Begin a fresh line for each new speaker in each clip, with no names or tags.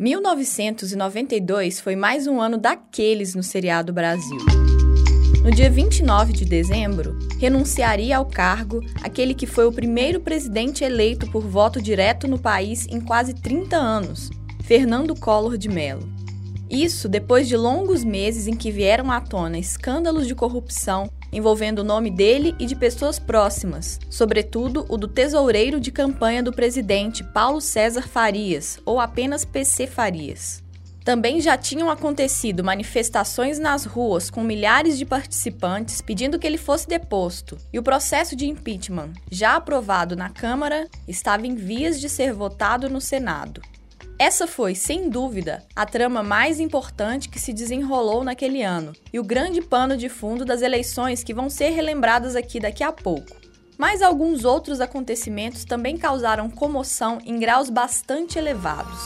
1992 foi mais um ano daqueles no seriado Brasil. No dia 29 de dezembro, renunciaria ao cargo aquele que foi o primeiro presidente eleito por voto direto no país em quase 30 anos, Fernando Collor de Mello. Isso depois de longos meses em que vieram à tona escândalos de corrupção envolvendo o nome dele e de pessoas próximas, sobretudo o do tesoureiro de campanha do presidente Paulo César Farias, ou apenas PC Farias. Também já tinham acontecido manifestações nas ruas com milhares de participantes pedindo que ele fosse deposto, e o processo de impeachment, já aprovado na Câmara, estava em vias de ser votado no Senado. Essa foi, sem dúvida, a trama mais importante que se desenrolou naquele ano e o grande pano de fundo das eleições que vão ser relembradas aqui daqui a pouco. Mas alguns outros acontecimentos também causaram comoção em graus bastante elevados.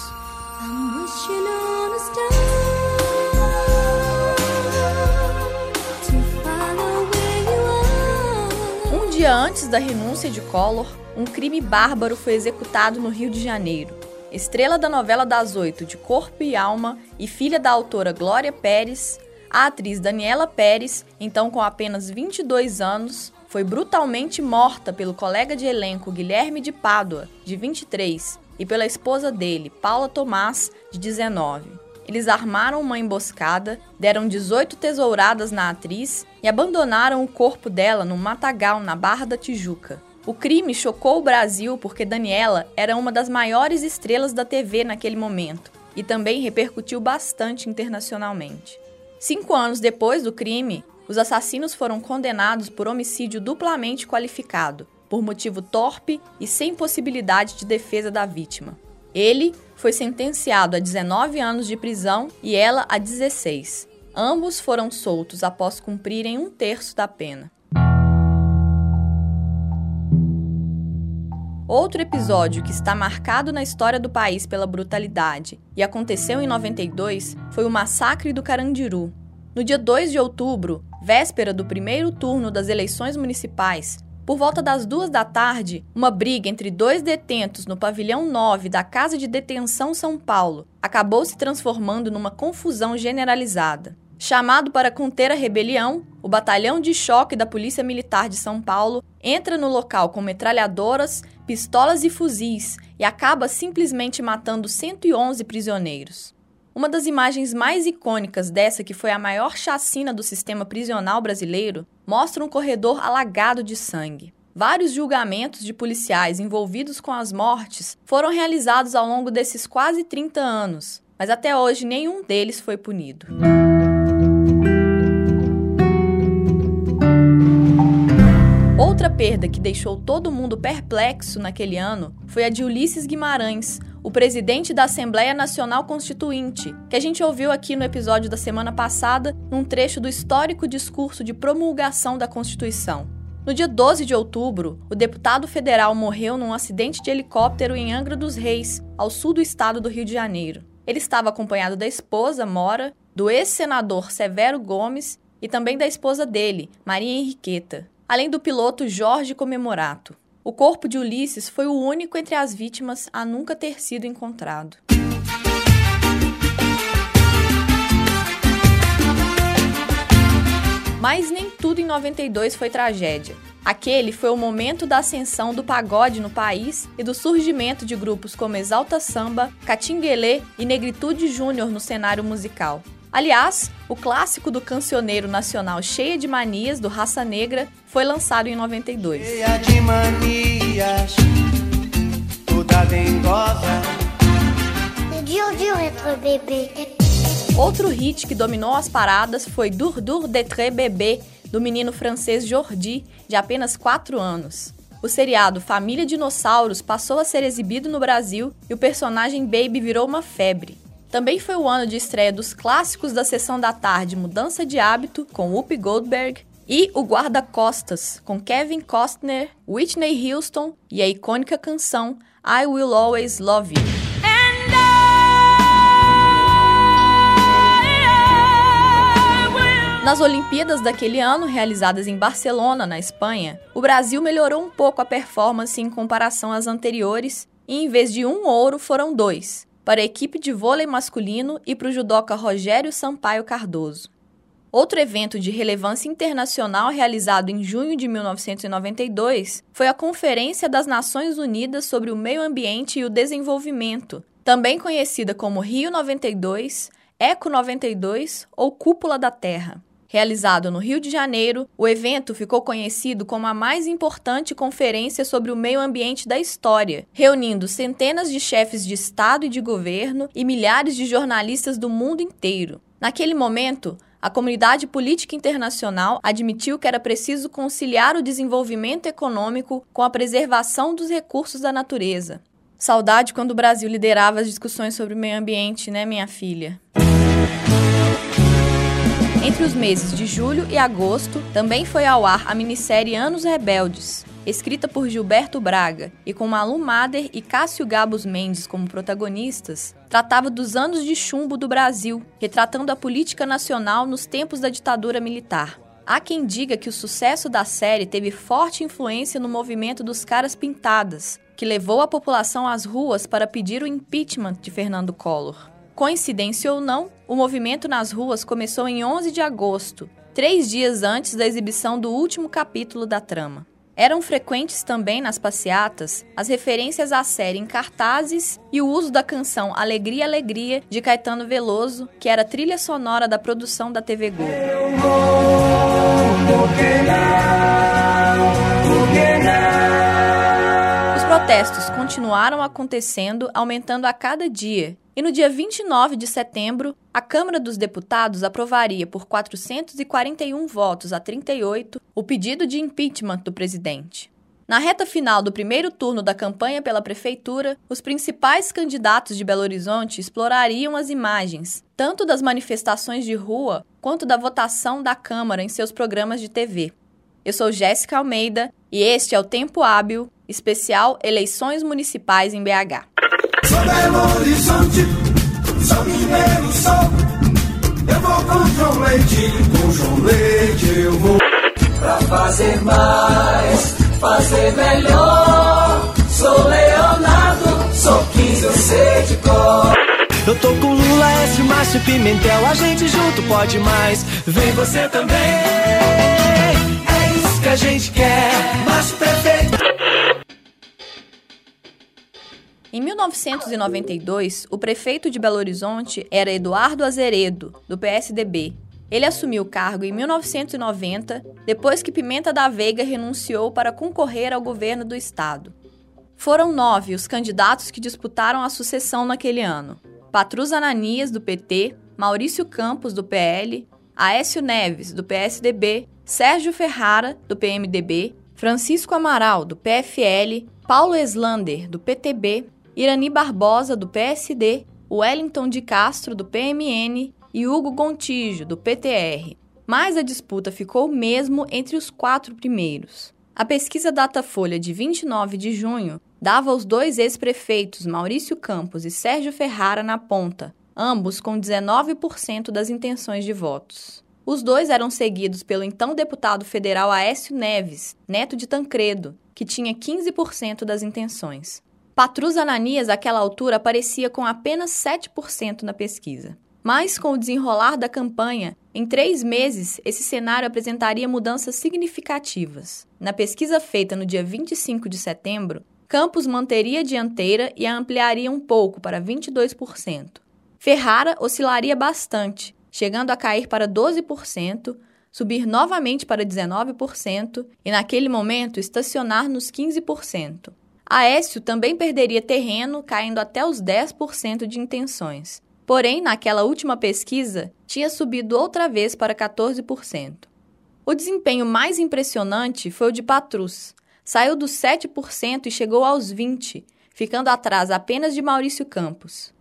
Um dia antes da renúncia de Collor, um crime bárbaro foi executado no Rio de Janeiro estrela da novela das oito de Corpo e Alma e filha da autora Glória Pérez, a atriz Daniela Pérez, então com apenas 22 anos, foi brutalmente morta pelo colega de elenco Guilherme de Pádua, de 23, e pela esposa dele, Paula Tomás, de 19. Eles armaram uma emboscada, deram 18 tesouradas na atriz e abandonaram o corpo dela num matagal na Barra da Tijuca. O crime chocou o Brasil porque Daniela era uma das maiores estrelas da TV naquele momento e também repercutiu bastante internacionalmente. Cinco anos depois do crime, os assassinos foram condenados por homicídio duplamente qualificado, por motivo torpe e sem possibilidade de defesa da vítima. Ele foi sentenciado a 19 anos de prisão e ela a 16. Ambos foram soltos após cumprirem um terço da pena. Outro episódio que está marcado na história do país pela brutalidade e aconteceu em 92 foi o Massacre do Carandiru. No dia 2 de outubro, véspera do primeiro turno das eleições municipais, por volta das duas da tarde, uma briga entre dois detentos no pavilhão 9 da Casa de Detenção São Paulo acabou se transformando numa confusão generalizada. Chamado para conter a rebelião, o Batalhão de Choque da Polícia Militar de São Paulo entra no local com metralhadoras, pistolas e fuzis e acaba simplesmente matando 111 prisioneiros. Uma das imagens mais icônicas dessa, que foi a maior chacina do sistema prisional brasileiro, mostra um corredor alagado de sangue. Vários julgamentos de policiais envolvidos com as mortes foram realizados ao longo desses quase 30 anos, mas até hoje nenhum deles foi punido. Outra perda que deixou todo mundo perplexo naquele ano foi a de Ulisses Guimarães, o presidente da Assembleia Nacional Constituinte, que a gente ouviu aqui no episódio da semana passada, num trecho do histórico discurso de promulgação da Constituição. No dia 12 de outubro, o deputado federal morreu num acidente de helicóptero em Angra dos Reis, ao sul do estado do Rio de Janeiro. Ele estava acompanhado da esposa, Mora, do ex-senador Severo Gomes e também da esposa dele, Maria Henriqueta além do piloto Jorge Comemorato. O corpo de Ulisses foi o único entre as vítimas a nunca ter sido encontrado. Mas nem tudo em 92 foi tragédia. Aquele foi o momento da ascensão do pagode no país e do surgimento de grupos como Exalta Samba, Catinguelê e Negritude Júnior no cenário musical. Aliás, o clássico do cancioneiro nacional Cheia de Manias, do Raça Negra, foi lançado em 92. Cheia de manias, toda dengosa. Outro hit que dominou as paradas foi Dur Dur de Très Bébé, do menino francês Jordi, de apenas 4 anos. O seriado Família Dinossauros passou a ser exibido no Brasil e o personagem Baby virou uma febre. Também foi o ano de estreia dos clássicos da sessão da tarde Mudança de Hábito, com Whoopi Goldberg, e O Guarda-Costas, com Kevin Costner, Whitney Houston e a icônica canção I Will Always Love You. Nas Olimpíadas daquele ano, realizadas em Barcelona, na Espanha, o Brasil melhorou um pouco a performance em comparação às anteriores e, em vez de um ouro, foram dois para a equipe de vôlei masculino e para o judoca Rogério Sampaio Cardoso. Outro evento de relevância internacional realizado em junho de 1992 foi a Conferência das Nações Unidas sobre o Meio Ambiente e o Desenvolvimento, também conhecida como Rio 92, Eco 92 ou Cúpula da Terra. Realizado no Rio de Janeiro, o evento ficou conhecido como a mais importante conferência sobre o meio ambiente da história, reunindo centenas de chefes de Estado e de governo e milhares de jornalistas do mundo inteiro. Naquele momento, a comunidade política internacional admitiu que era preciso conciliar o desenvolvimento econômico com a preservação dos recursos da natureza. Saudade quando o Brasil liderava as discussões sobre o meio ambiente, né, minha filha? Entre os meses de julho e agosto, também foi ao ar a minissérie Anos Rebeldes, escrita por Gilberto Braga e com Malu Mader e Cássio Gabos Mendes como protagonistas, tratava dos anos de chumbo do Brasil, retratando a política nacional nos tempos da ditadura militar. Há quem diga que o sucesso da série teve forte influência no movimento dos caras pintadas, que levou a população às ruas para pedir o impeachment de Fernando Collor. Coincidência ou não, o movimento nas ruas começou em 11 de agosto, três dias antes da exibição do último capítulo da trama. Eram frequentes também nas passeatas as referências à série em cartazes e o uso da canção Alegria, Alegria de Caetano Veloso, que era trilha sonora da produção da TV Globo. Os protestos continuaram acontecendo, aumentando a cada dia, e no dia 29 de setembro, a Câmara dos Deputados aprovaria por 441 votos a 38 o pedido de impeachment do presidente. Na reta final do primeiro turno da campanha pela prefeitura, os principais candidatos de Belo Horizonte explorariam as imagens, tanto das manifestações de rua quanto da votação da Câmara em seus programas de TV. Eu sou Jéssica Almeida e este é o Tempo Hábil, especial Eleições Municipais em BH. Sou Belo Horizonte, sou mineiro, sou. Eu vou com João Leite, com João Leite eu vou. Pra fazer mais, fazer melhor. Sou Leonardo, sou 15, eu sei de cor. Eu tô com Lula, S, Márcio Pimentel, a gente junto pode mais. Vem você também. É isso que a gente quer, Márcio Prefeito. Em 1992, o prefeito de Belo Horizonte era Eduardo Azeredo, do PSDB. Ele assumiu o cargo em 1990, depois que Pimenta da Veiga renunciou para concorrer ao governo do estado. Foram nove os candidatos que disputaram a sucessão naquele ano: Patrus Ananias, do PT, Maurício Campos, do PL, Aécio Neves, do PSDB, Sérgio Ferrara, do PMDB, Francisco Amaral, do PFL, Paulo Eslander, do PTB, Irani Barbosa, do PSD, Wellington de Castro, do PMN e Hugo Gontijo, do PTR. Mas a disputa ficou mesmo entre os quatro primeiros. A pesquisa Datafolha de 29 de junho dava os dois ex-prefeitos Maurício Campos e Sérgio Ferrara na ponta, ambos com 19% das intenções de votos. Os dois eram seguidos pelo então deputado federal Aécio Neves, neto de Tancredo, que tinha 15% das intenções. Patrus Ananias, àquela altura, aparecia com apenas 7% na pesquisa. Mas, com o desenrolar da campanha, em três meses, esse cenário apresentaria mudanças significativas. Na pesquisa feita no dia 25 de setembro, Campos manteria a dianteira e a ampliaria um pouco para 22%. Ferrara oscilaria bastante, chegando a cair para 12%, subir novamente para 19% e, naquele momento, estacionar nos 15%. Aécio também perderia terreno, caindo até os 10% de intenções. Porém, naquela última pesquisa, tinha subido outra vez para 14%. O desempenho mais impressionante foi o de Patrus. Saiu dos 7% e chegou aos 20%, ficando atrás apenas de Maurício Campos.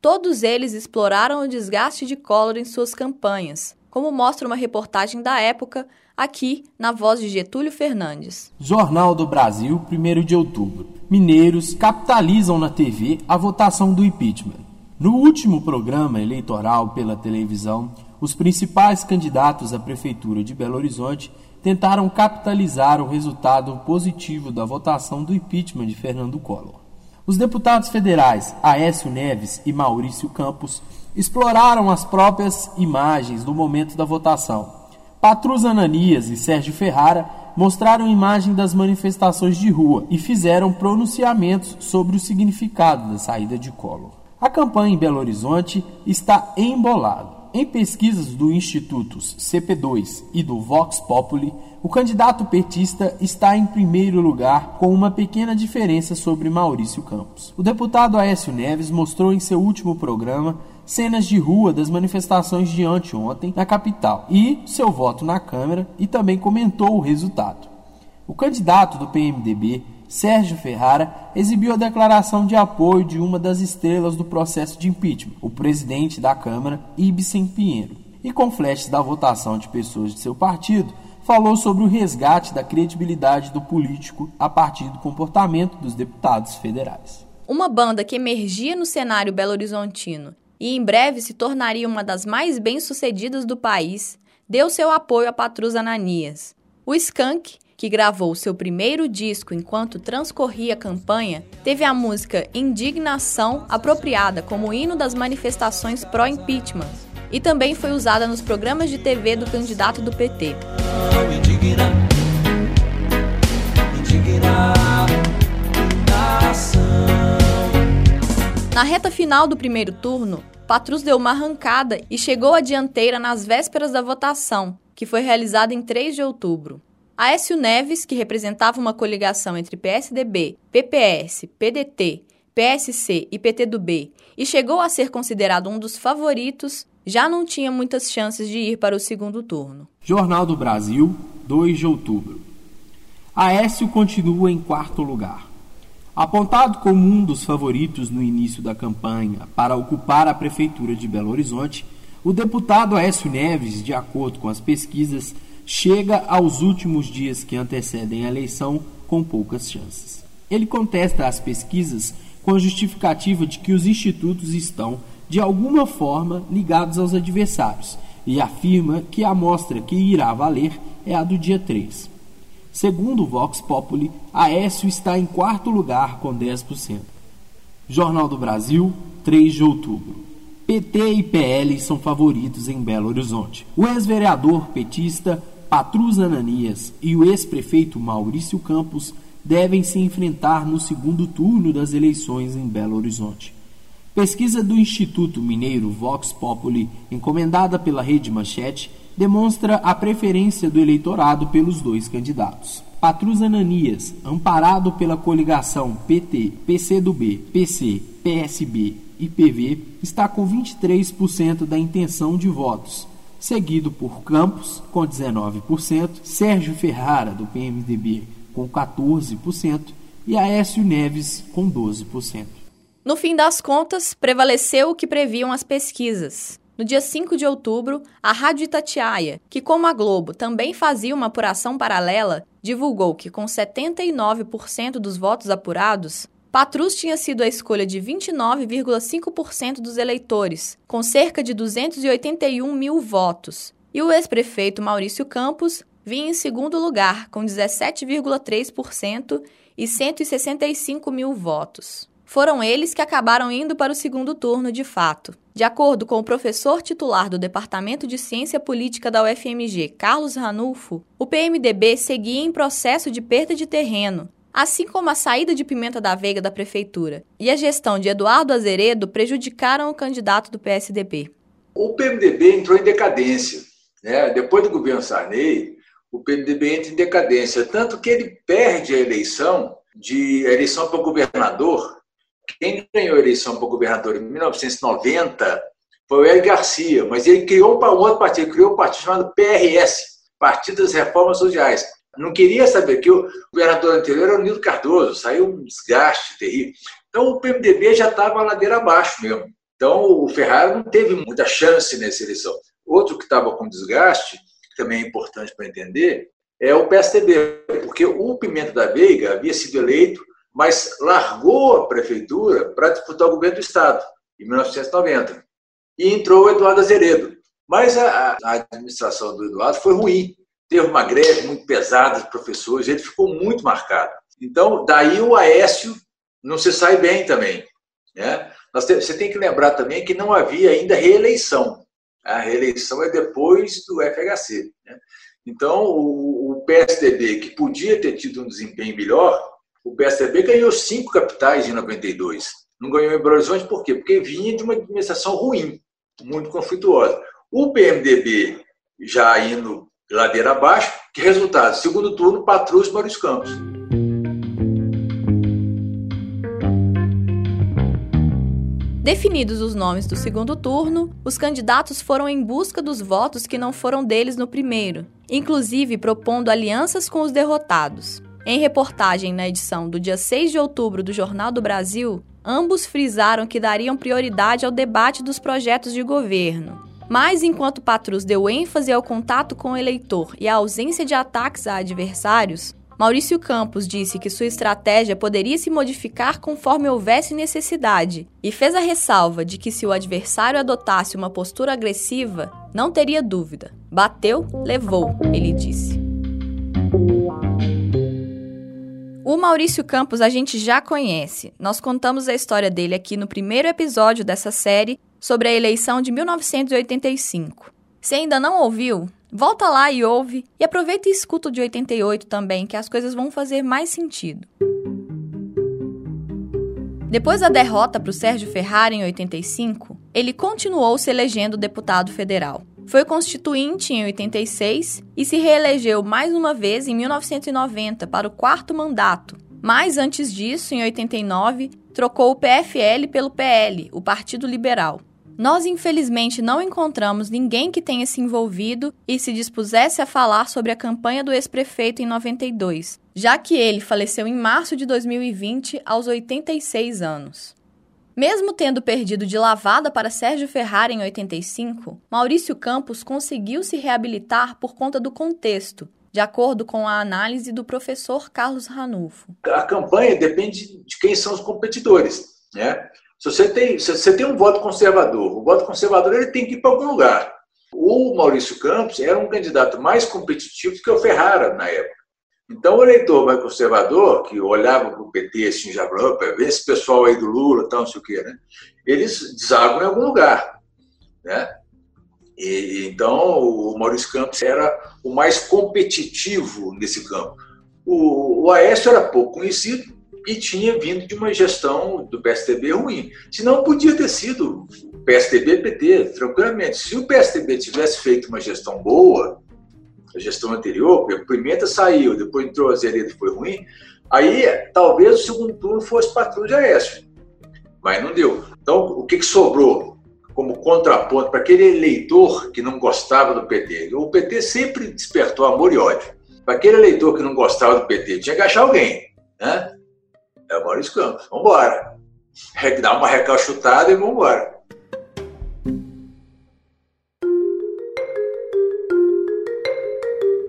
Todos eles exploraram o desgaste de Collor em suas campanhas, como mostra uma reportagem da época aqui na voz de Getúlio Fernandes.
Jornal do Brasil, 1 de outubro. Mineiros capitalizam na TV a votação do impeachment. No último programa eleitoral pela televisão, os principais candidatos à prefeitura de Belo Horizonte tentaram capitalizar o resultado positivo da votação do impeachment de Fernando Collor. Os deputados federais Aécio Neves e Maurício Campos exploraram as próprias imagens no momento da votação. Patrus Ananias e Sérgio Ferrara mostraram imagem das manifestações de rua e fizeram pronunciamentos sobre o significado da saída de Collor. A campanha em Belo Horizonte está embolada. Em pesquisas do Institutos CP2 e do Vox Populi, o candidato petista está em primeiro lugar com uma pequena diferença sobre Maurício Campos. O deputado Aécio Neves mostrou em seu último programa cenas de rua das manifestações de anteontem na capital e seu voto na Câmara e também comentou o resultado. O candidato do PMDB, Sérgio Ferrara, exibiu a declaração de apoio de uma das estrelas do processo de impeachment, o presidente da Câmara, Ibsen Pinheiro. E com flashes da votação de pessoas de seu partido, falou sobre o resgate da credibilidade do político a partir do comportamento dos deputados federais.
Uma banda que emergia no cenário belo-horizontino e em breve se tornaria uma das mais bem-sucedidas do país, deu seu apoio a Patrus Ananias. O Skank, que gravou seu primeiro disco enquanto transcorria a campanha, teve a música Indignação apropriada como hino das manifestações pró-impeachment e também foi usada nos programas de TV do candidato do PT. Na reta final do primeiro turno, Patrus deu uma arrancada e chegou à dianteira nas vésperas da votação, que foi realizada em 3 de outubro. Aécio Neves, que representava uma coligação entre PSDB, PPS, PDT, PSC e PTdoB e chegou a ser considerado um dos favoritos, já não tinha muitas chances de ir para o segundo turno.
Jornal do Brasil, 2 de outubro. Aécio continua em quarto lugar. Apontado como um dos favoritos no início da campanha para ocupar a prefeitura de Belo Horizonte, o deputado Aécio Neves, de acordo com as pesquisas, chega aos últimos dias que antecedem a eleição com poucas chances. Ele contesta as pesquisas com a justificativa de que os institutos estão, de alguma forma, ligados aos adversários e afirma que a amostra que irá valer é a do dia 3. Segundo o Vox Populi, Aécio está em quarto lugar com 10%. Jornal do Brasil, 3 de outubro. PT e PL são favoritos em Belo Horizonte. O ex-vereador petista Patrus Ananias e o ex-prefeito Maurício Campos devem se enfrentar no segundo turno das eleições em Belo Horizonte. Pesquisa do Instituto Mineiro Vox Populi, encomendada pela Rede Manchete, demonstra a preferência do eleitorado pelos dois candidatos. Patrus Ananias, amparado pela coligação PT, PCdoB, PC, PSB e PV, está com 23% da intenção de votos, seguido por Campos, com 19%, Sérgio Ferrara, do PMDB, com 14% e Aécio Neves, com 12%.
No fim das contas, prevaleceu o que previam as pesquisas. No dia 5 de outubro, a Rádio Itatiaia, que como a Globo também fazia uma apuração paralela, divulgou que com 79% dos votos apurados, Patrus tinha sido a escolha de 29,5% dos eleitores, com cerca de 281 mil votos, e o ex-prefeito Maurício Campos vinha em segundo lugar, com 17,3% e 165 mil votos. Foram eles que acabaram indo para o segundo turno de fato. De acordo com o professor titular do Departamento de Ciência Política da UFMG, Carlos Ranulfo, o PMDB seguia em processo de perda de terreno, assim como a saída de Pimenta da Veiga da prefeitura e a gestão de Eduardo Azeredo prejudicaram o candidato do PSDB.
O PMDB entrou em decadência. Né? Depois do governo Sarney, o PMDB entra em decadência, tanto que ele perde a eleição de a eleição para governador quem ganhou a eleição para governador em 1990 foi o Hélio Garcia, mas ele criou um outro partido, criou um partido chamado PRS, Partido das Reformas Sociais. Não queria saber que o governador anterior era o Nildo Cardoso, saiu um desgaste terrível. Então o PMDB já estava ladeira abaixo mesmo. Então o Ferrari não teve muita chance nessa eleição. Outro que estava com desgaste, que também é importante para entender, é o PSDB, porque o Pimenta da Veiga havia sido eleito mas largou a prefeitura para disputar o governo do Estado, em 1990. E entrou o Eduardo Azeredo. Mas a, a administração do Eduardo foi ruim. Teve uma greve muito pesada de professores, ele ficou muito marcado. Então, daí o Aécio não se sai bem também. Né? Você tem que lembrar também que não havia ainda reeleição. A reeleição é depois do FHC. Né? Então, o PSDB, que podia ter tido um desempenho melhor, o PSDB ganhou cinco capitais em 92. Não ganhou em Belo Horizonte por quê? Porque vinha de uma administração ruim, muito conflituosa. O PMDB já indo ladeira abaixo, que resultado? Segundo turno, Patrus Maurício Campos.
Definidos os nomes do segundo turno, os candidatos foram em busca dos votos que não foram deles no primeiro, inclusive propondo alianças com os derrotados. Em reportagem na edição do dia 6 de outubro do Jornal do Brasil, ambos frisaram que dariam prioridade ao debate dos projetos de governo. Mas enquanto Patrus deu ênfase ao contato com o eleitor e à ausência de ataques a adversários, Maurício Campos disse que sua estratégia poderia se modificar conforme houvesse necessidade e fez a ressalva de que se o adversário adotasse uma postura agressiva, não teria dúvida. Bateu, levou, ele disse. O Maurício Campos a gente já conhece. Nós contamos a história dele aqui no primeiro episódio dessa série sobre a eleição de 1985. Se ainda não ouviu, Volta lá e ouve, e aproveita e escuta o de 88 também, que as coisas vão fazer mais sentido. Depois da derrota para o Sérgio Ferrari em 85, ele continuou se elegendo deputado federal. Foi constituinte em 86 e se reelegeu mais uma vez em 1990 para o quarto mandato. Mas antes disso, em 89, trocou o PFL pelo PL, o Partido Liberal. Nós, infelizmente, não encontramos ninguém que tenha se envolvido e se dispusesse a falar sobre a campanha do ex-prefeito em 92, já que ele faleceu em março de 2020, aos 86 anos. Mesmo tendo perdido de lavada para Sérgio Ferrari em 85, Maurício Campos conseguiu se reabilitar por conta do contexto, de acordo com a análise do professor Carlos Ranulfo.
A campanha depende de quem são os competidores. Né? Se você tem, se você tem um voto conservador, o voto conservador ele tem que ir para algum lugar. O Maurício Campos era um candidato mais competitivo que o Ferrara na época. Então, o eleitor mais conservador, que olhava para o PT assim, já ver esse pessoal aí do Lula, tal, não sei o quê, né? eles desagam em algum lugar. Né? E, então, o Maurício Campos era o mais competitivo nesse campo. O, o Aécio era pouco conhecido, e tinha vindo de uma gestão do PSDB ruim. Se não podia ter sido PSDB PT, tranquilamente. Se o PSDB tivesse feito uma gestão boa, a gestão anterior, o Pimenta saiu, depois entrou a Zereda foi ruim, aí talvez o segundo turno fosse Patrulha de Aécio. Mas não deu. Então, o que, que sobrou como contraponto para aquele eleitor que não gostava do PT? O PT sempre despertou amor e ódio. Para aquele eleitor que não gostava do PT, tinha que achar alguém. Né? É o Maurício Campos. Vamos embora. Dá uma recalchutada e vamos embora.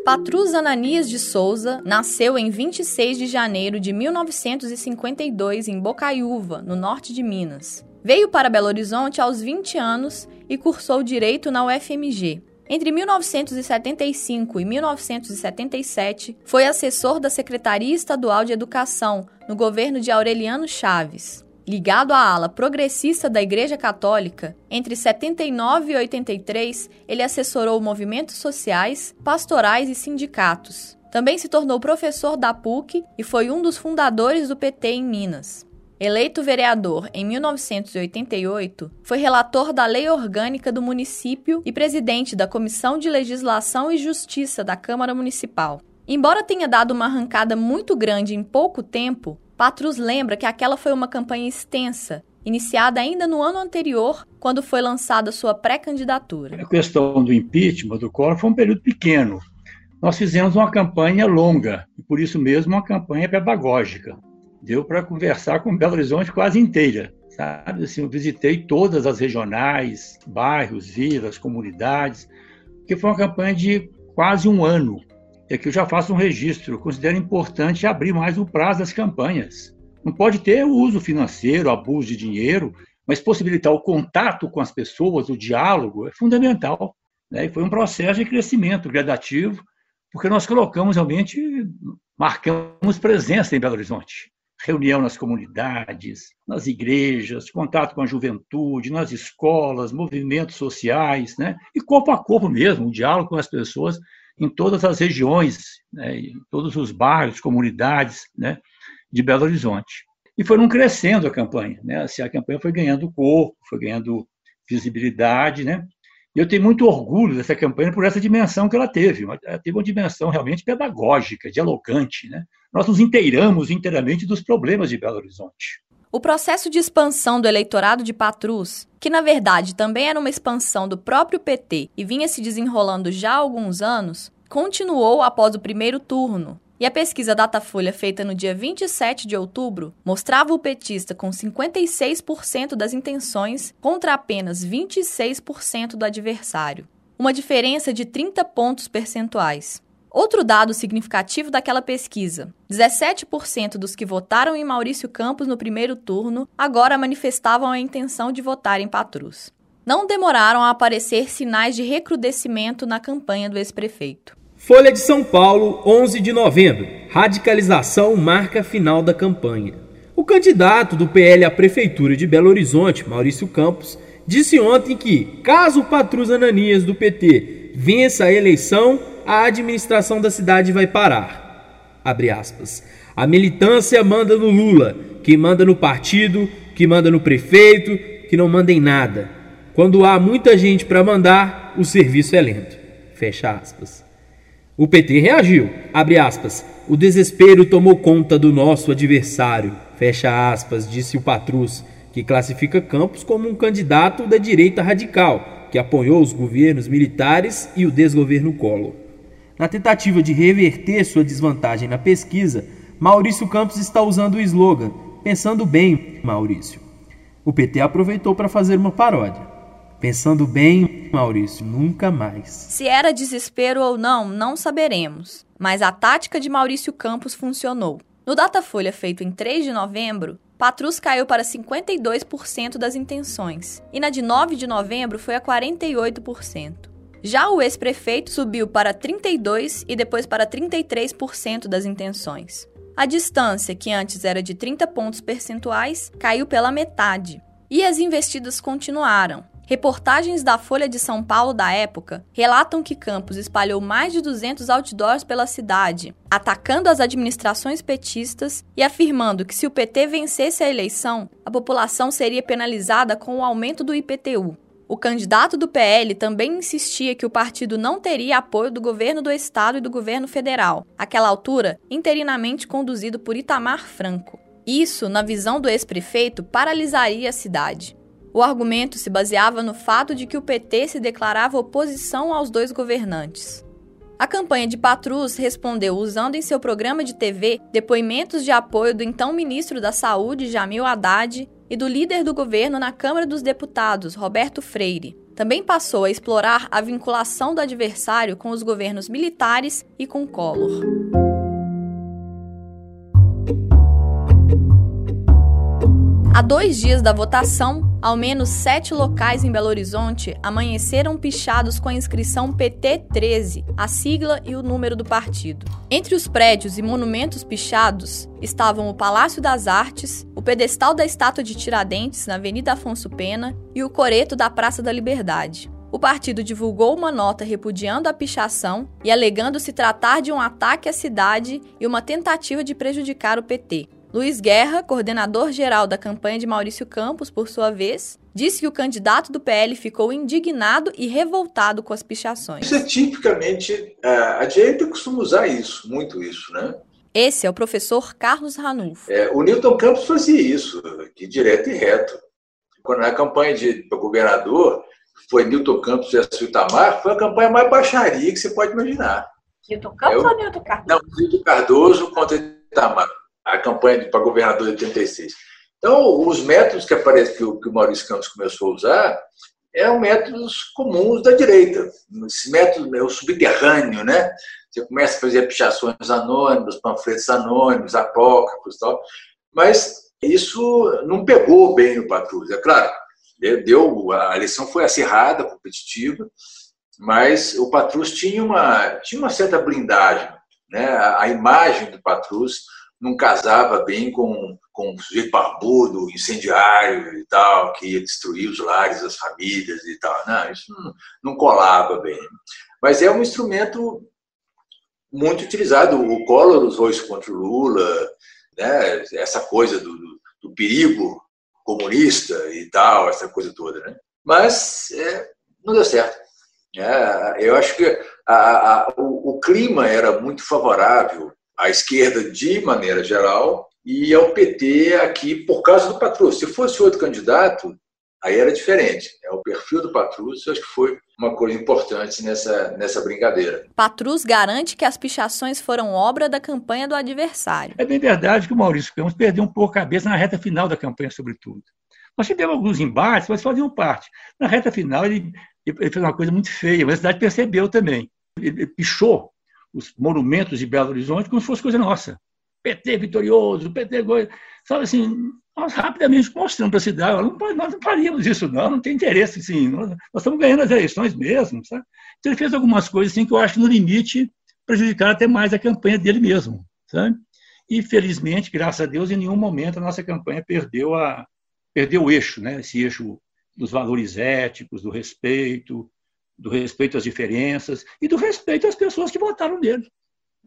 Patrus Ananias de Souza nasceu em 26 de janeiro de 1952 em Bocaiúva, no norte de Minas. Veio para Belo Horizonte aos 20 anos e cursou direito na UFMG. Entre 1975 e 1977, foi assessor da Secretaria Estadual de Educação no governo de Aureliano Chaves. Ligado à ala progressista da Igreja Católica, entre 79 e 83, ele assessorou movimentos sociais, pastorais e sindicatos. Também se tornou professor da PUC e foi um dos fundadores do PT em Minas. Eleito vereador em 1988, foi relator da Lei Orgânica do município e presidente da Comissão de Legislação e Justiça da Câmara Municipal. Embora tenha dado uma arrancada muito grande em pouco tempo, Patrus lembra que aquela foi uma campanha extensa, iniciada ainda no ano anterior, quando foi lançada sua pré-candidatura.
A questão do impeachment do Collor foi um período pequeno. Nós fizemos uma campanha longa, e por isso mesmo uma campanha pedagógica deu para conversar com Belo Horizonte quase inteira, sabe? Assim, eu visitei todas as regionais, bairros, vilas, comunidades, que foi uma campanha de quase um ano. E aqui eu já faço um registro. Considero importante abrir mais o prazo das campanhas. Não pode ter o uso financeiro, abuso de dinheiro, mas possibilitar o contato com as pessoas, o diálogo, é fundamental. Né? E foi um processo de crescimento gradativo, porque nós colocamos realmente, marcamos presença em Belo Horizonte. reunião nas comunidades, nas igrejas, contato com a juventude, nas escolas, movimentos sociais, né? e corpo a corpo mesmo, um diálogo com as pessoas em todas as regiões, né? em todos os bairros, comunidades né? de Belo Horizonte. E foram crescendo a campanha, né? Assim, a campanha foi ganhando corpo, foi ganhando visibilidade, né? E eu tenho muito orgulho dessa campanha por essa dimensão que ela teve. Ela teve uma dimensão realmente pedagógica, dialogante. Né? Nós nos inteiramos inteiramente dos problemas de Belo Horizonte.
O processo de expansão do eleitorado de Patrus, que na verdade também era uma expansão do próprio PT e vinha se desenrolando já há alguns anos, continuou após o primeiro turno, e a pesquisa Datafolha, feita no dia 27 de outubro, mostrava o petista com 56% das intenções contra apenas 26% do adversário. Uma diferença de 30 pontos percentuais. Outro dado significativo daquela pesquisa: 17% dos que votaram em Maurício Campos no primeiro turno agora manifestavam a intenção de votar em Patrus. Não demoraram a aparecer sinais de recrudescimento na campanha do ex-prefeito.
Folha de São Paulo, 11 de novembro. Radicalização marca final da campanha. O candidato do PL à Prefeitura de Belo Horizonte, Maurício Campos, disse ontem que, caso Patrus Ananias do PT vença a eleição, a administração da cidade vai parar. Abre aspas. A militância manda no Lula, que manda no partido, que manda no prefeito, que não manda em nada. Quando há muita gente para mandar, o serviço é lento. Fecha aspas. O PT reagiu, abre aspas, o desespero tomou conta do nosso adversário, fecha aspas, disse o Patrus, que classifica Campos como um candidato da direita radical, que apoiou os governos militares e o desgoverno Collor. Na tentativa de reverter sua desvantagem na pesquisa, Maurício Campos está usando o slogan Pensando bem, Maurício. O PT aproveitou para fazer uma paródia. Pensando bem, Maurício, nunca mais.
Se era desespero ou não, não saberemos. Mas a tática de Maurício Campos funcionou. No Datafolha feito em 3 de novembro, Patrus caiu para 52% das intenções, e na de 9 de novembro foi a 48%. Já o ex-prefeito subiu para 32% e depois para 33% das intenções. A distância, que antes era de 30 pontos percentuais, caiu pela metade. E as investidas continuaram. Reportagens da Folha de São Paulo da época relatam que Campos espalhou mais de 200 outdoors pela cidade, atacando as administrações petistas e afirmando que se o PT vencesse a eleição, a população seria penalizada com o aumento do IPTU. O candidato do PL também insistia que o partido não teria apoio do governo do estado e do governo federal, àquela altura interinamente conduzido por Itamar Franco. Isso, na visão do ex-prefeito, paralisaria a cidade. O argumento se baseava no fato de que o PT se declarava oposição aos dois governantes. A campanha de Patrus respondeu usando em seu programa de TV depoimentos de apoio do então ministro da Saúde, Jamil Haddad, e do líder do governo na Câmara dos Deputados, Roberto Freire. Também passou a explorar a vinculação do adversário com os governos militares e com Collor. Há dois dias da votação, ao menos sete locais em Belo Horizonte amanheceram pichados com a inscrição PT13, a sigla e o número do partido. Entre os prédios e monumentos pichados estavam o Palácio das Artes, pedestal da estátua de Tiradentes na Avenida Afonso Pena e o coreto da Praça da Liberdade. O partido divulgou uma nota repudiando a pichação e alegando se tratar de um ataque à cidade e uma tentativa de prejudicar o PT. Luiz Guerra, coordenador geral da campanha de Maurício Campos, por sua vez, disse que o candidato do PL ficou indignado e revoltado com as pichações.
Isso é tipicamente. É, a direita costuma usar isso, muito isso, né?
Esse é o professor Carlos Ranulfo.
É, o Newton Campos fazia isso, de direto e reto. Quando na campanha de governador, foi Newton Campos e Itamar, foi a campanha mais baixaria que você pode imaginar.
Newton Campos é, ou Newton Cardoso?
Não, Newton Cardoso contra Itamar a campanha para governador de 86. Então, os métodos que, aparece, que, o, que o Maurício Campos começou a usar eram métodos comuns da direita. Esse método é o subterrâneo, né? Você começa a fazer pichações anônimas, panfletos anônimos, apócrifos tal. Mas isso não pegou bem no Patrus. É claro, deu, a eleição foi acirrada, competitiva, mas o Patrus tinha uma, tinha uma certa blindagem. Né? A imagem do Patrus não casava bem com, com um sujeito barbudo, incendiário e tal, que ia destruir os lares das famílias e tal. Não, isso não, não colava bem. Mas é um instrumento muito utilizado. O Collor usou isso contra o Lula, né? essa coisa do, do, do perigo comunista e tal, essa coisa toda. Né? Mas é, não deu certo. É, eu acho que a, a, o, o clima era muito favorável à esquerda de maneira geral e ao PT aqui por causa do Patrus. Se fosse outro candidato, aí era diferente. É o perfil do Patrus, acho que foi uma coisa importante nessa, nessa brincadeira.
Patrus garante que as pichações foram obra da campanha do adversário.
É bem verdade que o Maurício Campos perdeu um pouco a cabeça na reta final da campanha, sobretudo. Nós tivemos alguns embates, mas faziam parte. Na reta final, ele, ele fez uma coisa muito feia, mas a cidade percebeu também. Ele, ele pichou os monumentos de Belo Horizonte como se fosse coisa nossa. PT vitorioso, PT. Sabe assim, nós rapidamente mostramos para a cidade, não, nós não faríamos isso, não, não tem interesse, assim, nós, nós, estamos ganhando as eleições mesmo. Sabe? Então ele fez algumas coisas assim, que eu acho no limite prejudicar até mais a campanha dele mesmo. Sabe? E, felizmente, graças a Deus, em nenhum momento a nossa campanha perdeu, a, perdeu o eixo, né? esse eixo dos valores éticos, do respeito, do respeito às diferenças e do respeito às pessoas que votaram nele.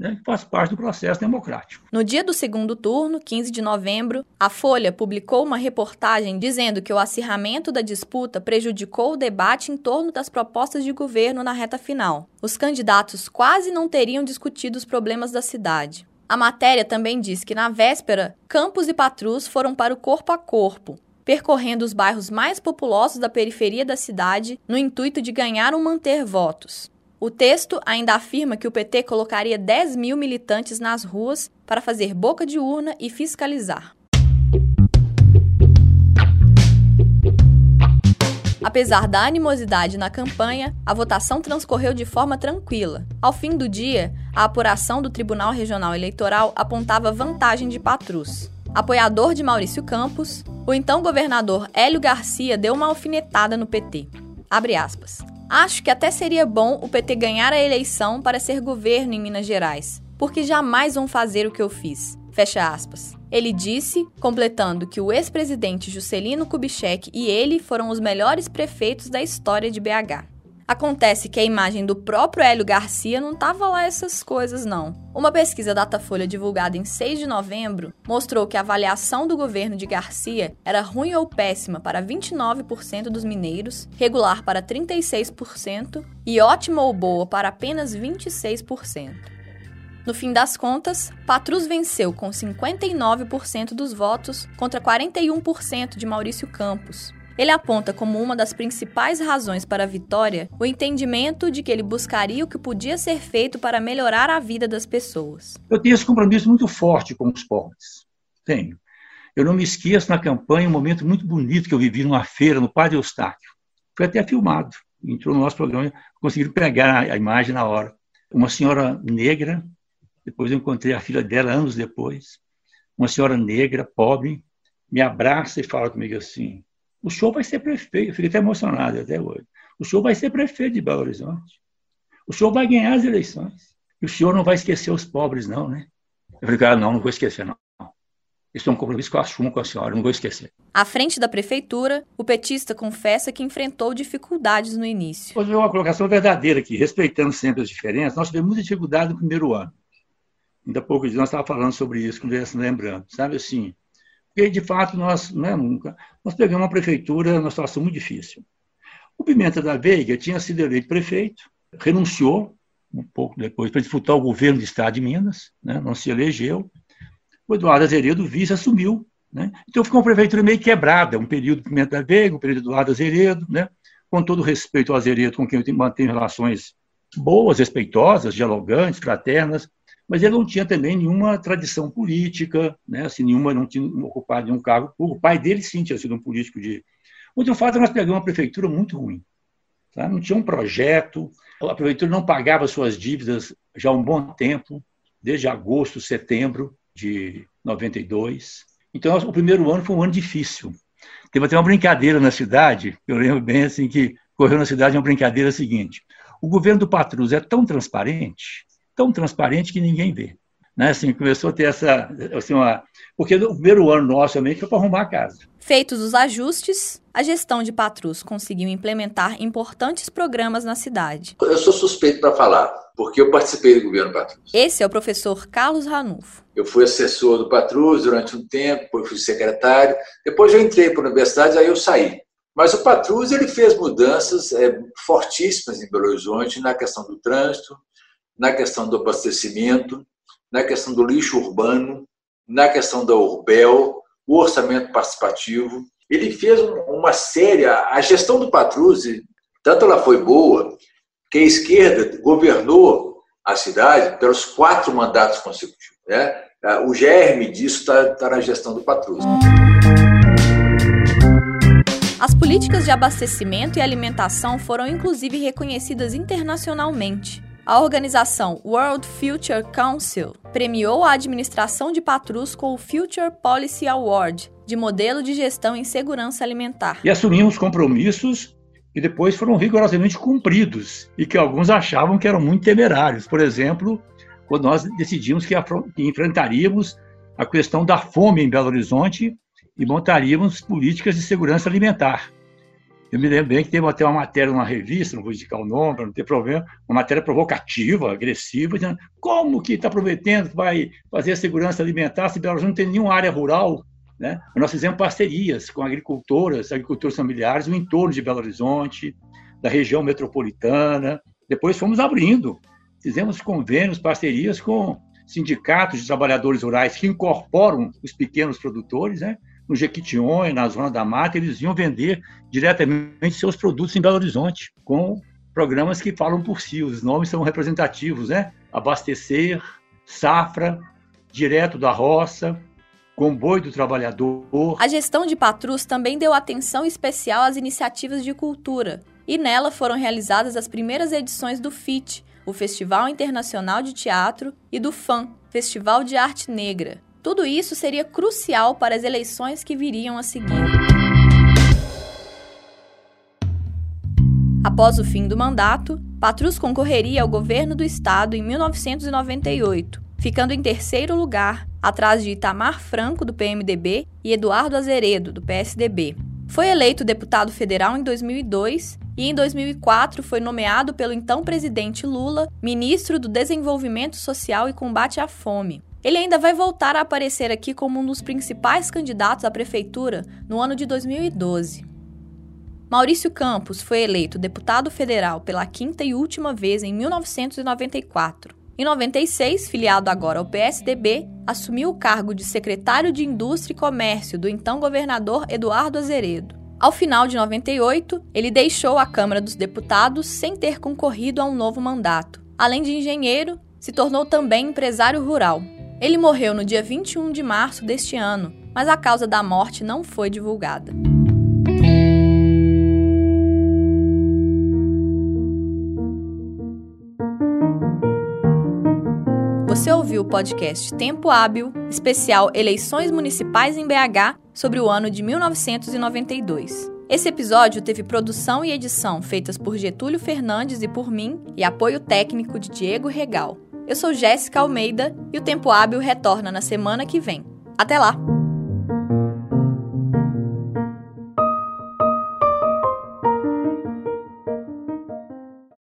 Né, que faz parte do processo democrático.
No dia do segundo turno, 15 de novembro, a Folha publicou uma reportagem dizendo que o acirramento da disputa prejudicou o debate em torno das propostas de governo na reta final. Os candidatos quase não teriam discutido os problemas da cidade. A matéria também diz que, na véspera, Campos e Patrus foram para o corpo a corpo, percorrendo os bairros mais populosos da periferia da cidade no intuito de ganhar ou manter votos. O texto ainda afirma que o PT colocaria 10 mil militantes nas ruas para fazer boca de urna e fiscalizar. Apesar da animosidade na campanha, a votação transcorreu de forma tranquila. Ao fim do dia, a apuração do Tribunal Regional Eleitoral apontava vantagem de Patrus. Apoiador de Maurício Campos, o então governador Hélio Garcia deu uma alfinetada no PT. Abre aspas. Acho que até seria bom o PT ganhar a eleição para ser governo em Minas Gerais, porque jamais vão fazer o que eu fiz. Fecha aspas. Ele disse, completando que o ex-presidente Juscelino Kubitschek e ele foram os melhores prefeitos da história de BH. Acontece que a imagem do próprio Hélio Garcia não tava lá essas coisas, não. Uma pesquisa Datafolha divulgada em 6 de novembro mostrou que a avaliação do governo de Garcia era ruim ou péssima para 29% dos mineiros, regular para 36% e ótima ou boa para apenas 26%. No fim das contas, Patrus venceu com 59% dos votos contra 41% de Maurício Campos, ele aponta como uma das principais razões para a vitória o entendimento de que ele buscaria o que podia ser feito para melhorar a vida das pessoas.
Eu tenho esse compromisso muito forte com os pobres. Tenho. Eu não me esqueço na campanha um momento muito bonito que eu vivi numa feira no Padre Eustáquio. Foi até filmado. Entrou no nosso programa, conseguiram pegar a imagem na hora. Uma senhora negra, depois eu encontrei a filha dela anos depois, uma senhora negra, pobre, me abraça e fala comigo assim: o senhor vai ser prefeito. Eu fiquei até emocionado até hoje. O senhor vai ser prefeito de Belo Horizonte. O senhor vai ganhar as eleições. E o senhor não vai esquecer os pobres, não, né? Eu falei, cara, não, não vou esquecer, não. Isso é um compromisso que eu assumo com a senhora, não vou esquecer.
À frente da prefeitura, o petista confessa que enfrentou dificuldades no início.
Vou fazer uma colocação verdadeira aqui, respeitando sempre as diferenças. Nós tivemos muita dificuldade no primeiro ano. Ainda há pouco nós estávamos falando sobre isso, quando eu lembrando. Sabe assim, porque, de fato, nós, né, nunca, nós pegamos uma prefeitura numa situação muito difícil. O Pimenta da Veiga tinha sido eleito prefeito, renunciou um pouco depois para disputar o governo do Estado de Minas, né, não se elegeu. O Eduardo Azeredo, vice, assumiu. Né? Então ficou uma prefeitura meio quebrada, um período do Pimenta da Veiga, um período do Eduardo Azeredo, né? com todo o respeito ao Azeredo, com quem eu mantenho relações boas, respeitosas, dialogantes, fraternas, mas ele não tinha também nenhuma tradição política, né? assim, nenhuma, não tinha ocupado nenhum cargo O pai dele, sim, tinha sido um político de. O de fato, nós pegamos uma prefeitura muito ruim. Tá? Não tinha um projeto, a prefeitura não pagava suas dívidas já há um bom tempo, desde agosto, setembro de 92. Então, o primeiro ano foi um ano difícil. Teve até uma brincadeira na cidade, eu lembro bem assim que correu na cidade uma brincadeira seguinte. O governo do Patrus é tão transparente tão transparente que ninguém vê. Né? Assim, começou a ter essa. Assim, uma... Porque no primeiro ano nosso também foi para arrumar a casa.
Feitos os ajustes, a gestão de Patrus conseguiu implementar importantes programas na cidade.
Eu sou suspeito para falar, porque eu participei do governo Patrus.
Esse é o professor Carlos Ranulfo.
Eu fui assessor do Patrus durante um tempo, depois fui secretário, depois eu entrei para a universidade, aí eu saí. Mas o Patrus ele fez mudanças é, fortíssimas em Belo Horizonte na questão do trânsito, na questão do abastecimento, na questão do lixo urbano, na questão da Urbel, o orçamento participativo. Ele fez uma série, a gestão do Patrus, tanto ela foi boa, que a esquerda governou a cidade pelos quatro mandatos consecutivos. Né? O germe disso está tá na gestão do Patrus.
As políticas de abastecimento e alimentação foram inclusive reconhecidas internacionalmente. A organização World Future Council premiou a administração de Patrus com o Future Policy Award de modelo de gestão em segurança alimentar.
E assumimos compromissos que depois foram rigorosamente cumpridos e que alguns achavam que eram muito temerários. Por exemplo, quando nós decidimos que, que enfrentaríamos a questão da fome em Belo Horizonte e montaríamos políticas de segurança alimentar. Eu me lembro bem que teve até uma matéria numa revista, não vou indicar o nome, para não ter problema, uma matéria provocativa, agressiva, dizendo como que está prometendo que vai fazer a segurança alimentar se Belo Horizonte não tem nenhuma área rural. Né? Nós fizemos parcerias com agricultoras, agricultores familiares no entorno de Belo Horizonte, da região metropolitana. Depois fomos abrindo, fizemos convênios, parcerias com sindicatos de trabalhadores rurais que incorporam os pequenos produtores, né? No Jequitinhonha, na Zona da Mata, eles iam vender diretamente seus produtos em Belo Horizonte, com programas que falam por si, os nomes são representativos, né? Abastecer, Safra, Direto da Roça, Comboio do Trabalhador.
A gestão de Patrus também deu atenção especial às iniciativas de cultura, e nela foram realizadas as primeiras edições do FIT, o Festival Internacional de Teatro, e do FAM, Festival de Arte Negra, tudo isso seria crucial para as eleições que viriam a seguir. Após o fim do mandato, Patrus concorreria ao governo do estado em 1998, ficando em terceiro lugar, atrás de Itamar Franco, do PMDB, e Eduardo Azeredo, do PSDB. Foi eleito deputado federal em 2002 e em 2004 foi nomeado pelo então presidente Lula ministro do Desenvolvimento Social e Combate à Fome. Ele ainda vai voltar a aparecer aqui como um dos principais candidatos à prefeitura no ano de 2012. Maurício Campos foi eleito deputado federal pela quinta e última vez em 1994. Em 96, filiado agora ao PSDB, assumiu o cargo de secretário de Indústria e Comércio do então governador Eduardo Azeredo. Ao final de 98, ele deixou a Câmara dos Deputados sem ter concorrido a um novo mandato. Além de engenheiro, se tornou também empresário rural. Ele morreu no dia 21 de março deste ano, mas a causa da morte não foi divulgada. Você ouviu o podcast Tempo Hábil, especial Eleições Municipais em BH, sobre o ano de 1992. Esse episódio teve produção e edição feitas por Getúlio Fernandes e por mim, e apoio técnico de Diego Regal. Eu sou Jéssica Almeida e o Tempo Hábil retorna na semana que vem. Até lá!